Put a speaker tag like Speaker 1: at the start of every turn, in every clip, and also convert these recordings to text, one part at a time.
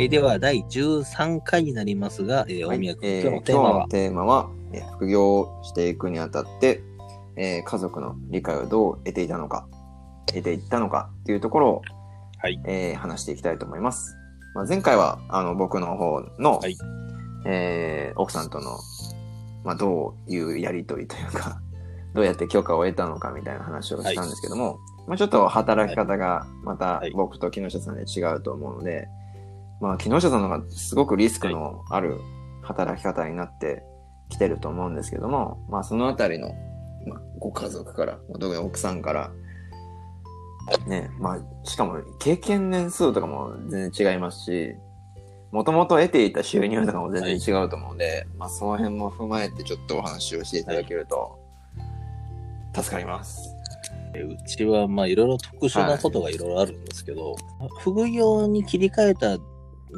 Speaker 1: はい、では、第13回になりますが、えー、
Speaker 2: はい
Speaker 1: 大宮君、
Speaker 2: えー
Speaker 1: 今日のテーマは？
Speaker 2: えー副業をしていくにあたって、えー家族の理解をどう得ていたのか、得ていったのかっていうところを、
Speaker 1: はい。
Speaker 2: えー話していきたいと思います。まあ、前回は、あの、僕の方の、
Speaker 1: はい。
Speaker 2: えー奥さんとの、まあ、どういうやりとりというか、どうやって許可を得たのかみたいな話をしたんですけども、まあ、ちょっと働き方がまた
Speaker 1: はい。
Speaker 2: 僕と木下さんで違うと思うので、まあ、木下さんの方がすごくリスクのある働き方になってきてると思うんですけども、まあ、そのあたりの、まあ、ご家族から、特に奥さんから、ね、まあ、しかも経験年数とかも全然違いますし、もともと得ていた収入とかも全然違うと思うんで、まあ、その辺も踏まえてちょっとお話をしていただけると、助かります。
Speaker 1: えーうちは、まあ、いろいろ特殊なことがいろいろあるんですけど、副業に切り替えた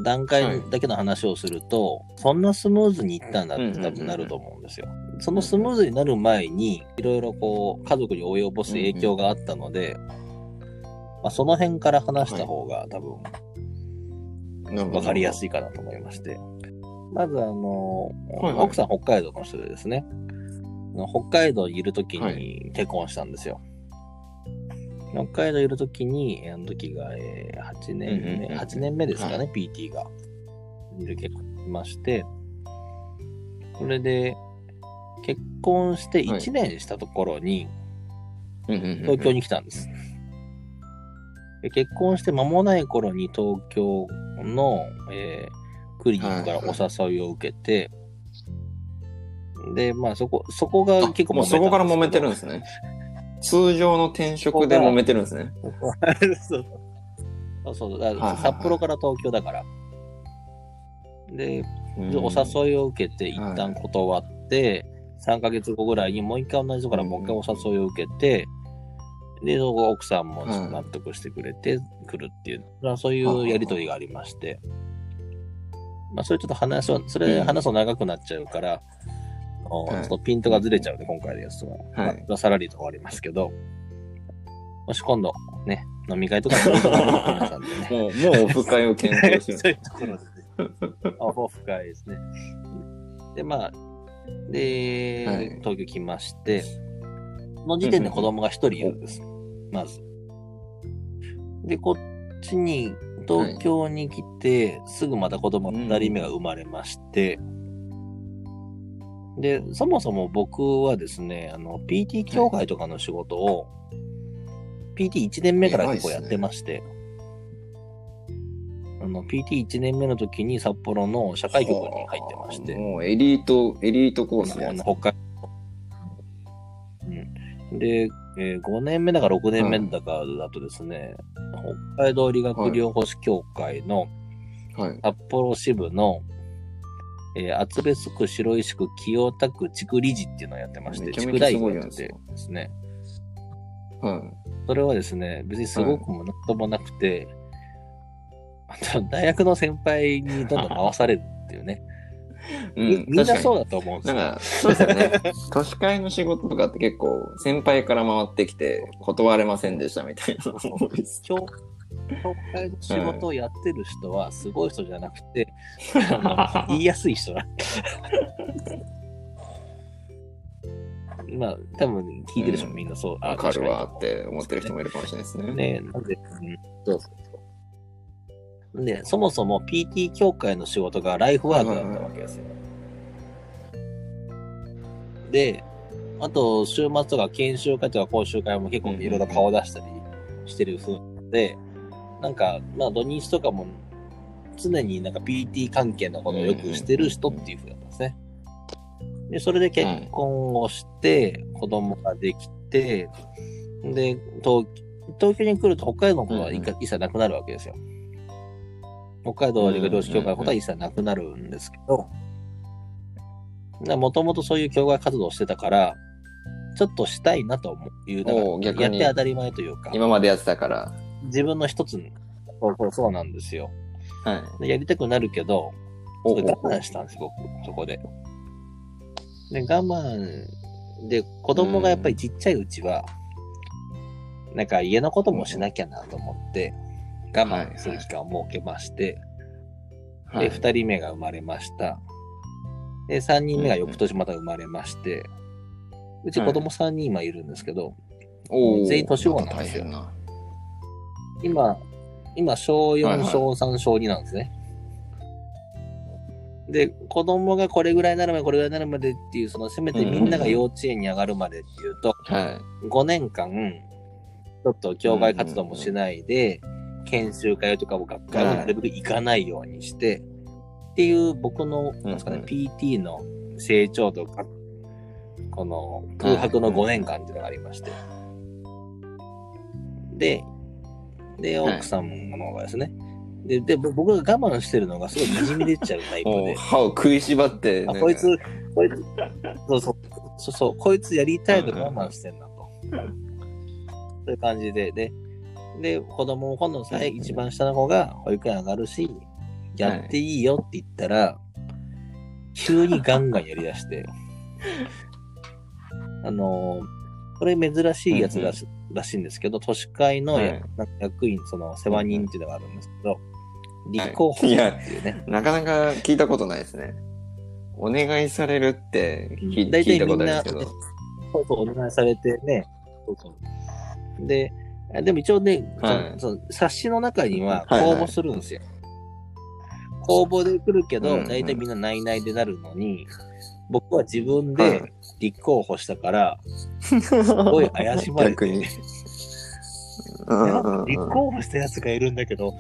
Speaker 1: 段階だけの話をすると、そんなスムーズにいったんだって多分なると思うんですよ。そのスムーズになる前に、いろいろこう、家族に及ぼす影響があったので、まあ、その辺から話した方が多分わかりやす
Speaker 2: い。
Speaker 1: いかなと思いまして。まずあの、
Speaker 2: はいはい
Speaker 1: 奥さん北海道の人でですね、北海道にいるとき
Speaker 2: は
Speaker 1: に結婚したんですよ。北海道いるときに、あの時が、えー8年目、
Speaker 2: うんうんうん
Speaker 1: 8年目ですかね、
Speaker 2: は
Speaker 1: PT が。で結婚しまして、それで、結婚して1年したところに、東京
Speaker 2: に。
Speaker 1: に来たんです。で結婚して間もない頃に東京の、えークリニックからお誘いを受けて、で、まあそこ、そこが結構
Speaker 2: もうそこから揉めてるん
Speaker 1: ん
Speaker 2: ですね。通常の転職で揉めてるんですね。
Speaker 1: そうそうそうだから札幌から東京だから。で、お誘いを受けて、一旦断って、3ヶ月後ぐらいにもう一回同じところからもう一回お誘いを受けて、で、そこ奥さんも納得してくれて来るっていう、まあそういうやりとりがありまして、まあそれちょっと話を、それ
Speaker 2: うん。
Speaker 1: 話すと長くなっちゃうから、ちょっとピントがずれちゃうんで、今回でやつも、
Speaker 2: はい
Speaker 1: まあさらりと終わりますけど、もし今度ね、飲み会とかに皆さんでね、
Speaker 2: もう、もうオフ会を検討してる。
Speaker 1: そういうところでね。あ、オフ会ですね。で、まあ、で、
Speaker 2: はい
Speaker 1: 東京来まして、その時点で子供が一人いるんです。まず。で、こっちに、東京に来て、すぐまた子供二人目が生まれまして、で、そもそも僕はですね、あの、PT 協会とかの仕事を、PT1 年目から結構やってまして、あの、PT1 年目の時に札幌の社会局に入ってまして、
Speaker 2: もうエリート、エリートコースで
Speaker 1: あ。の北海うん。で、えー5年目だか6年目だかだとですね、北海道理学療法士協会の
Speaker 2: はい。
Speaker 1: 札幌支部の、えー厚別区、白石区、清田区地区理事っていうのをやってまして、
Speaker 2: めちゃ
Speaker 1: 地区代
Speaker 2: めちゃすごい
Speaker 1: 表やって
Speaker 2: です
Speaker 1: ね、
Speaker 2: はい。
Speaker 1: それはですね、別にすごくもなんともなくて、あと大学の先輩にどんどん回されるっていうね。みみんなそう
Speaker 2: う
Speaker 1: だと思うんですよ。
Speaker 2: なんか、そうですよね。都市会の仕事とかって結構、先輩から回ってきて、断れませんでしたみたいなのが多いです。
Speaker 1: 教教会の仕事をやってる人はすごい人じゃなくて、あの言いやすい人だ。まあ、多分聞いてる人もみんなそう。あ
Speaker 2: わかるわ
Speaker 1: 確
Speaker 2: って思ってる人もいるかもしれないですね。
Speaker 1: にね、なんで、うん、そうそうそう。で、そもそも PT 協会の仕事がライフワークだったわけですよ。で、あと、週末とか研修会とか講習会も結構いろいろ顔出したりしてる風なので、なんか、まあ土日とかも常になんか PT 関係のことをよくしてる人っていう風だったんですね。で、それで結婚をして、子供ができて、で、東東京に来ると北海道のことは一切なくなるわけですよ。北海道理学療師協会のことは一切なくなるんですけど、もともとそういう協会活動をしてたから、ちょっとしたいなと思う。いう、だから
Speaker 2: おう逆に
Speaker 1: やって当たり前というか、
Speaker 2: 今までやってたから。
Speaker 1: 自分の一つに、そうそうそうなんですよ。
Speaker 2: はい。
Speaker 1: でやりたくなるけど、我慢したんです、僕、そこで。で、我慢で、子供がやっぱりちっちゃいうちは、なんか家のこともしなきゃなと思って、我慢する期間を設けまして、で、二人目が生まれました。で、三人目が翌年また生まれまして、うち子供三人今いるんですけど、
Speaker 2: おー
Speaker 1: 全員年子なんですよ
Speaker 2: 大変な。
Speaker 1: 今、今、小4、
Speaker 2: はいはい。
Speaker 1: 小3、小2なんですね。で、子供がこれぐらいになるまで、これぐらいになるまでっていう、その、せめてみんなが幼稚園に上がるまでっていうと、
Speaker 2: は
Speaker 1: 5年間、ちょっと教外活動もしないで、研修会とかも学会もなるべく行かないようにして、っていう僕の、なんですかね、
Speaker 2: うんうん
Speaker 1: PT の成長とか、この空白の5年間っていうのがありまして。で、で、
Speaker 2: はい。
Speaker 1: 奥さんの方がですね、で、で、ぼ僕が我慢してるのがすごい滲み出ちゃうタイ
Speaker 2: い。
Speaker 1: プで。
Speaker 2: 歯を食いしばって、
Speaker 1: あ、
Speaker 2: ね
Speaker 1: こいつ、こいつ、そうそう、そうそう、こいつやりたいと我慢してんなと。そういう感じで、で、で、子供も今度さえ一番下の子が保育園上がるし、やっていいよって言ったら、急にガンガンやりだして、あのーこれ珍しいやつらし,、らしいんですけど、都市会のや、
Speaker 2: はい
Speaker 1: なんか役員、その世話人っていうのがあるんですけど、立候補って
Speaker 2: い
Speaker 1: うね、
Speaker 2: なかなか聞いたことないですね。お願いされるって聞,、いたことあるんですけど。
Speaker 1: そうそう、お願いされてね。そうそう。で、あでも一応ね、
Speaker 2: はい
Speaker 1: その冊子の中には
Speaker 2: はいはい
Speaker 1: 公募するんですよ。公募で来るけど、大体みんな内々でなるのに、僕は自分
Speaker 2: は
Speaker 1: で立候補したから、すごい怪しまれて、立候補したやつがいるんだけど、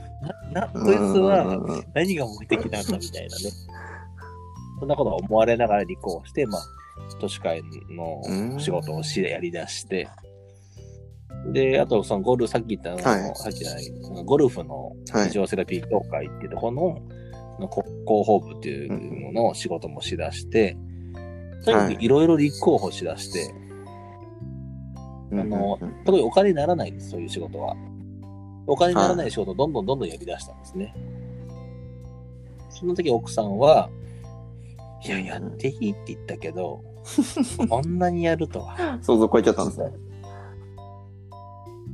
Speaker 1: な、な、
Speaker 2: うん。
Speaker 1: こいつは何が目的なんだみたいなね。そんなことは思われながら立候補して、まあ、都市会の仕事をしやり出して、で、あとそのゴルフ、さっき言ったあの、
Speaker 2: はい。
Speaker 1: さっきじゃない、ゴルフの
Speaker 2: はい。
Speaker 1: 非常セラピー協会っていうところの、のこ広報部っていうのの仕事もしだして、とにかくいろいろ立候補しだして、あの
Speaker 2: うんうんうん
Speaker 1: 特にお金にならないんです、そういう仕事は。お金にならない仕事をどんどんどんどんやり出したんですね。その時奥さんは、いや、やっていいって言ったけど、こんなにやるとは。
Speaker 2: 想像超えちゃったんですね。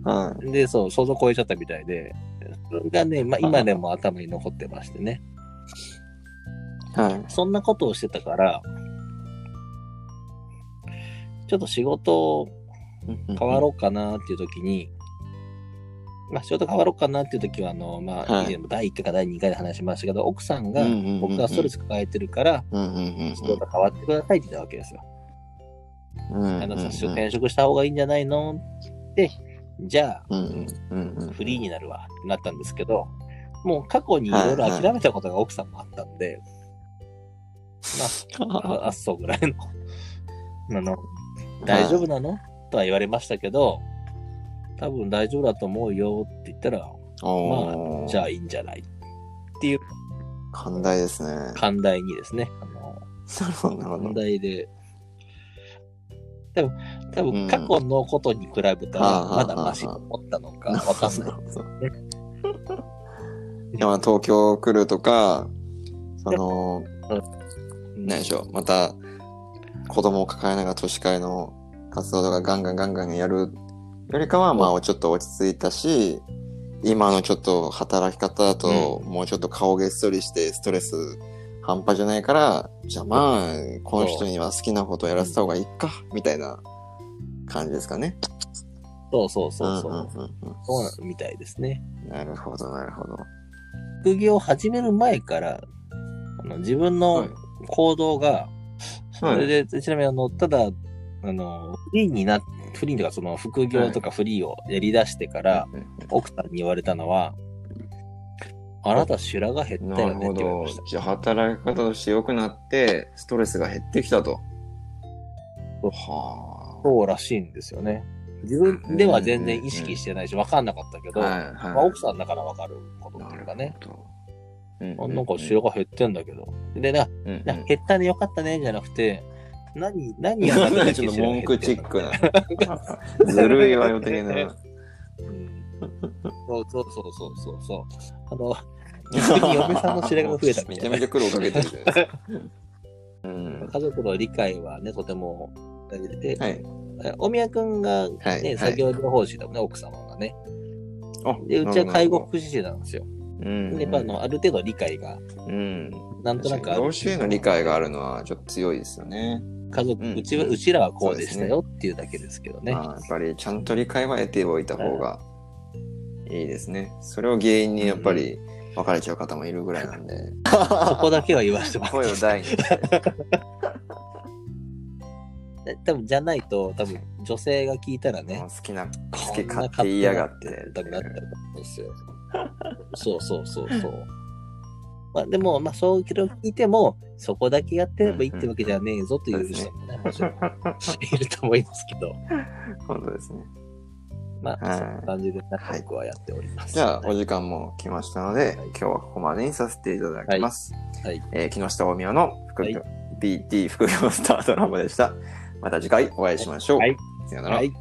Speaker 2: は
Speaker 1: で、そう、想像超えちゃったみたいで、それがね、まあ今でも頭に残ってましてね。
Speaker 2: い。はい。
Speaker 1: そんなことをしてたから、ちょっと仕事を変わろうかなっていう時に、まあ仕事変わろうかなっていう時は、あの、まあ、
Speaker 2: はい
Speaker 1: 以前も第1回か第2回で話しましたけど、奥さんが僕がストレス抱えてるから、仕事変わってくださいって言ったわけですよ。あの、さ転職した方がいいんじゃないのって、じゃあ。フリーになるわってなったんですけど、もう過去にいろいろ諦めたことが奥さんもあったんで、まあ、ああっそうぐらいの、あの、大丈夫なの？とは言われましたけど、多分大丈夫だと思うよって言ったら、
Speaker 2: おー。
Speaker 1: じゃあいいんじゃないっていう。
Speaker 2: 寛大ですね。な
Speaker 1: 寛大にですね、あの、寛
Speaker 2: ど。
Speaker 1: 大で、多分、多
Speaker 2: うん。
Speaker 1: 分過去のことに比べたら、
Speaker 2: はあはあ
Speaker 1: まだマシと思ったのかわかんない。
Speaker 2: いやまあ東京来るとか、その、
Speaker 1: うん。
Speaker 2: 何でしょう、また子供を抱えながら都市会の活動とかガンガンガンガンやるよりかは、まあちょっと落ち着いたし、今のちょっと働き方だと、もうちょっと顔げっそりしてストレス半端じゃないから、じゃあまあ、この人には好きなことをやらせた方がいいか、みたいな感じですかね。
Speaker 1: そうそうそうそう。
Speaker 2: うんうん
Speaker 1: そうなみたいですね。
Speaker 2: なるほど、なるほど。
Speaker 1: 副業を始める前から、あの自分の
Speaker 2: はい
Speaker 1: 行動が、そ
Speaker 2: はい
Speaker 1: れで、ちなみにあの、ただ、あの、フリーにな、フリーとかその副業とかフリーをやり出してから、
Speaker 2: うん
Speaker 1: 奥さんに言われたのは、あなた白髪減ったよねって言われました。。
Speaker 2: じゃあ働き方として良くなって、ストレスが減ってきたと。は
Speaker 1: そうらしいんですよね。自分では全然意識してないし、分かんなかったけ
Speaker 2: あ。
Speaker 1: ど、
Speaker 2: はいはい。
Speaker 1: まあ、奥さんだから分かることっていうかね。
Speaker 2: なるほど。
Speaker 1: あなんか白髪減ってんだけど。で、な、
Speaker 2: うんうん
Speaker 1: な減ったねよかったねじゃなくて、何、何がダメだっ
Speaker 2: ちょっと文句チックな。ずるいわよ的な。
Speaker 1: うんそうそうそうそうそうそう。あの、逆に嫁さんの白髪が増えたみたいな
Speaker 2: めちゃめち。ゃ苦労かけてるじゃないですか。うん。
Speaker 1: 家族の理解はね、とても大事で、
Speaker 2: はい。
Speaker 1: え大宮くんがね、
Speaker 2: はいはい
Speaker 1: 作業療法士だもんね、奥様がね。
Speaker 2: あ
Speaker 1: で、うちは介護福祉士なんですよ。
Speaker 2: うん。
Speaker 1: やっぱあの、ある程度理解が、
Speaker 2: うん。
Speaker 1: なんとなくある
Speaker 2: 老子への理解があるのはちょっと強いですよね。
Speaker 1: 家族、
Speaker 2: うん
Speaker 1: うちは、うちらはこうでしたよっていうだけですけどね。
Speaker 2: まあ、やっぱりちゃんと理解は得ておいた方がいいですね。それを原因にやっぱり別れちゃう方もいるぐらいなんで、
Speaker 1: そこだけは言わせてもらって
Speaker 2: 声を大にして。
Speaker 1: 多分じゃないと、多分女性が聞いたらね
Speaker 2: もう、好きな、好き勝手言いやがって。
Speaker 1: なってなっちゃうと思うんですよ。そうそうそうそう。まあでも、まあそう聞いても、そこだけやってればいいってわけじゃねえぞという人もね、もちろんいると思いますけど、
Speaker 2: 本当ですね。
Speaker 1: まあ、
Speaker 2: はい
Speaker 1: そんな感じで仲良くはやっております。
Speaker 2: じゃあ、
Speaker 1: はい
Speaker 2: お時間も来ましたので、今日はここまでにさせていただきます。
Speaker 1: はい。
Speaker 2: えー木下大宮の副業、
Speaker 1: は
Speaker 2: BT 副業スタートラボでした。また次回お会いしましょう。
Speaker 1: はい
Speaker 2: さよなら。
Speaker 1: はい。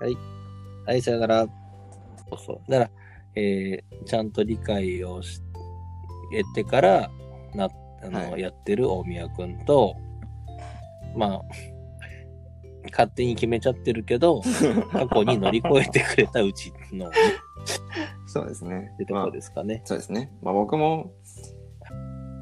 Speaker 1: はい。はい、さよなら。そうそう。だから、えー、ちゃんと理解をし得てから、な、あの、
Speaker 2: はい
Speaker 1: やってる大宮くんと、まあ、勝手に決めちゃってるけど、過去に乗り越えてくれたうちの、っ
Speaker 2: そうですね。
Speaker 1: てところですかね。
Speaker 2: そうですね。まあ僕も、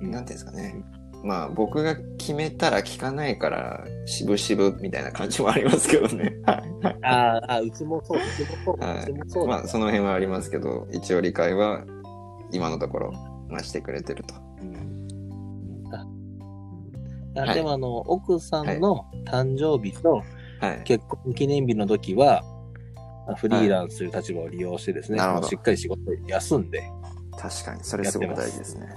Speaker 1: うん
Speaker 2: なんていうんですかね。まあ僕が決めたら聞かないから、渋々みたいな感じもありますけどね。はい。
Speaker 1: あーあ、うちもそう、うちもそう、
Speaker 2: は
Speaker 1: うちもそう
Speaker 2: まあその辺はありますけど、一応理解は今のところ、まあしてくれてると。
Speaker 1: うんああ
Speaker 2: はい
Speaker 1: でもあの、奥さんの誕生日と
Speaker 2: はい。
Speaker 1: 結婚記念日の時は、まあフリーランスという立場を利用してですね、
Speaker 2: なるほど
Speaker 1: もうしっかり仕事休んで、
Speaker 2: 確かに、それすごく大事ですね。